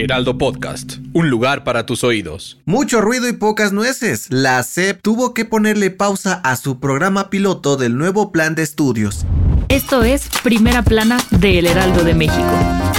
Heraldo Podcast, un lugar para tus oídos. Mucho ruido y pocas nueces. La SEP tuvo que ponerle pausa a su programa piloto del nuevo plan de estudios. Esto es Primera Plana de El Heraldo de México.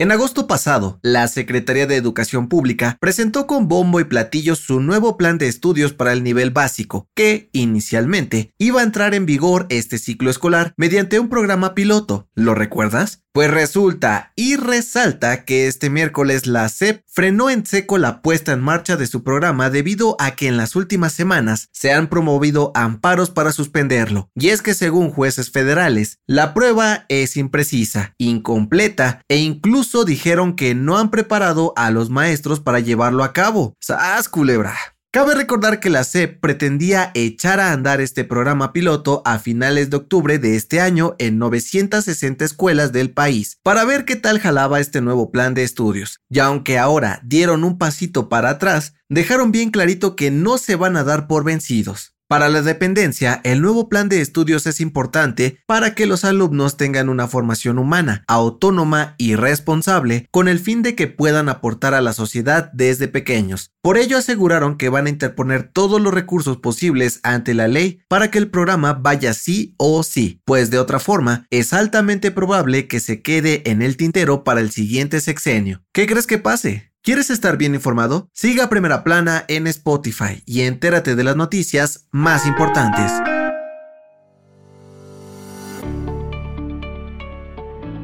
En agosto pasado, la Secretaría de Educación Pública presentó con bombo y platillo su nuevo plan de estudios para el nivel básico, que, inicialmente, iba a entrar en vigor este ciclo escolar mediante un programa piloto. ¿Lo recuerdas? Pues resulta y resalta que este miércoles la SEP frenó en seco la puesta en marcha de su programa debido a que en las últimas semanas se han promovido amparos para suspenderlo. Y es que según jueces federales, la prueba es imprecisa, incompleta e incluso dijeron que no han preparado a los maestros para llevarlo a cabo. ¡Sas, culebra! Cabe recordar que la CEP pretendía echar a andar este programa piloto a finales de octubre de este año en 960 escuelas del país para ver qué tal jalaba este nuevo plan de estudios. Y aunque ahora dieron un pasito para atrás, dejaron bien clarito que no se van a dar por vencidos. Para la dependencia, el nuevo plan de estudios es importante para que los alumnos tengan una formación humana, autónoma y responsable, con el fin de que puedan aportar a la sociedad desde pequeños. Por ello aseguraron que van a interponer todos los recursos posibles ante la ley para que el programa vaya sí o sí, pues de otra forma es altamente probable que se quede en el tintero para el siguiente sexenio. ¿Qué crees que pase? ¿Quieres estar bien informado? Siga Primera Plana en Spotify y entérate de las noticias más importantes.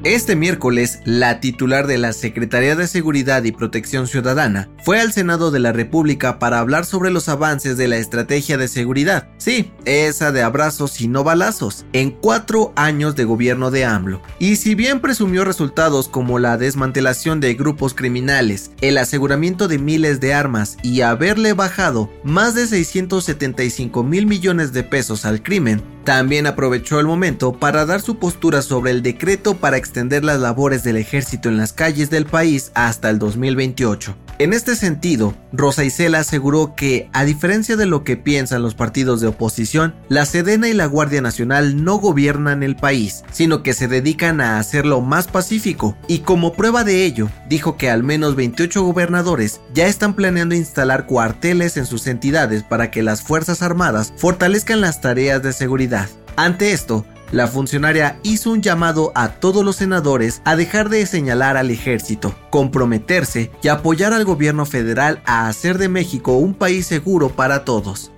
Este miércoles, la titular de la Secretaría de Seguridad y Protección Ciudadana fue al Senado de la República para hablar sobre los avances de la estrategia de seguridad. Sí, esa de abrazos y no balazos, en cuatro años de gobierno de AMLO. Y si bien presumió resultados como la desmantelación de grupos criminales, el aseguramiento de miles de armas y haberle bajado más de 675 mil millones de pesos al crimen, también aprovechó el momento para dar su postura sobre el decreto para extender las labores del ejército en las calles del país hasta el 2028. En este sentido, Rosa Isela aseguró que, a diferencia de lo que piensan los partidos de oposición, la Sedena y la Guardia Nacional no gobiernan el país, sino que se dedican a hacerlo más pacífico, y como prueba de ello, dijo que al menos 28 gobernadores ya están planeando instalar cuarteles en sus entidades para que las Fuerzas Armadas fortalezcan las tareas de seguridad. Ante esto, la funcionaria hizo un llamado a todos los senadores a dejar de señalar al ejército, comprometerse y apoyar al gobierno federal a hacer de México un país seguro para todos.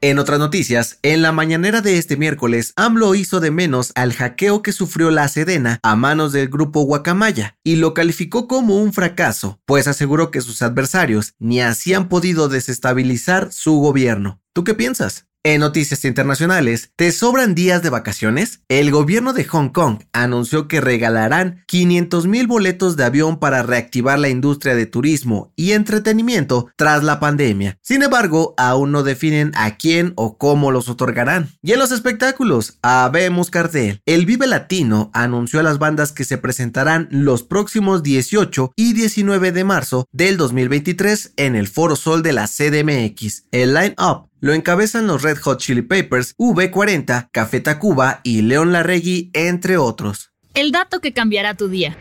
En otras noticias, en la mañanera de este miércoles, AMLO hizo de menos al hackeo que sufrió la Sedena a manos del grupo Guacamaya y lo calificó como un fracaso, pues aseguró que sus adversarios ni así han podido desestabilizar su gobierno. ¿Tú qué piensas? En noticias internacionales, ¿te sobran días de vacaciones? El gobierno de Hong Kong anunció que regalarán 500 mil boletos de avión para reactivar la industria de turismo y entretenimiento tras la pandemia. Sin embargo, aún no definen a quién o cómo los otorgarán. Y en los espectáculos, habemos cartel. El Vive Latino anunció a las bandas que se presentarán los próximos 18 y 19 de marzo del 2023 en el Foro Sol de la CDMX. El line-up lo encabezan los Red Hot Chili Peppers, V40, Café Tacuba y León Larregui, entre otros. El dato que cambiará tu día.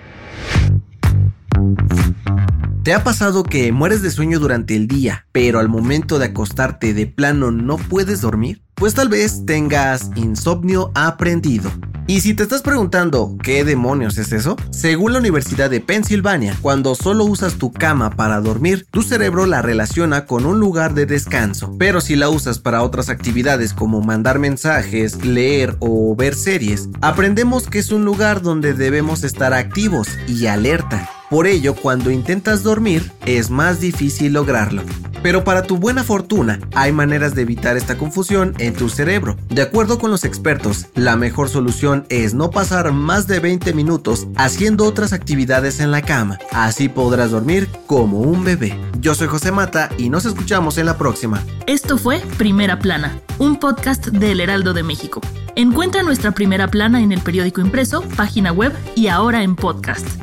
¿Te ha pasado que mueres de sueño durante el día, pero al momento de acostarte de plano no puedes dormir? Pues tal vez tengas insomnio aprendido. Y si te estás preguntando qué demonios es eso, según la Universidad de Pensilvania, cuando solo usas tu cama para dormir, tu cerebro la relaciona con un lugar de descanso. Pero si la usas para otras actividades como mandar mensajes, leer o ver series, aprendemos que es un lugar donde debemos estar activos y alerta. Por ello, cuando intentas dormir, es más difícil lograrlo. Pero para tu buena fortuna, hay maneras de evitar esta confusión en tu cerebro. De acuerdo con los expertos, la mejor solución es no pasar más de 20 minutos haciendo otras actividades en la cama. Así podrás dormir como un bebé. Yo soy José Mata y nos escuchamos en la próxima. Esto fue Primera Plana, un podcast del Heraldo de México. Encuentra nuestra primera plana en el periódico impreso, página web y ahora en podcast.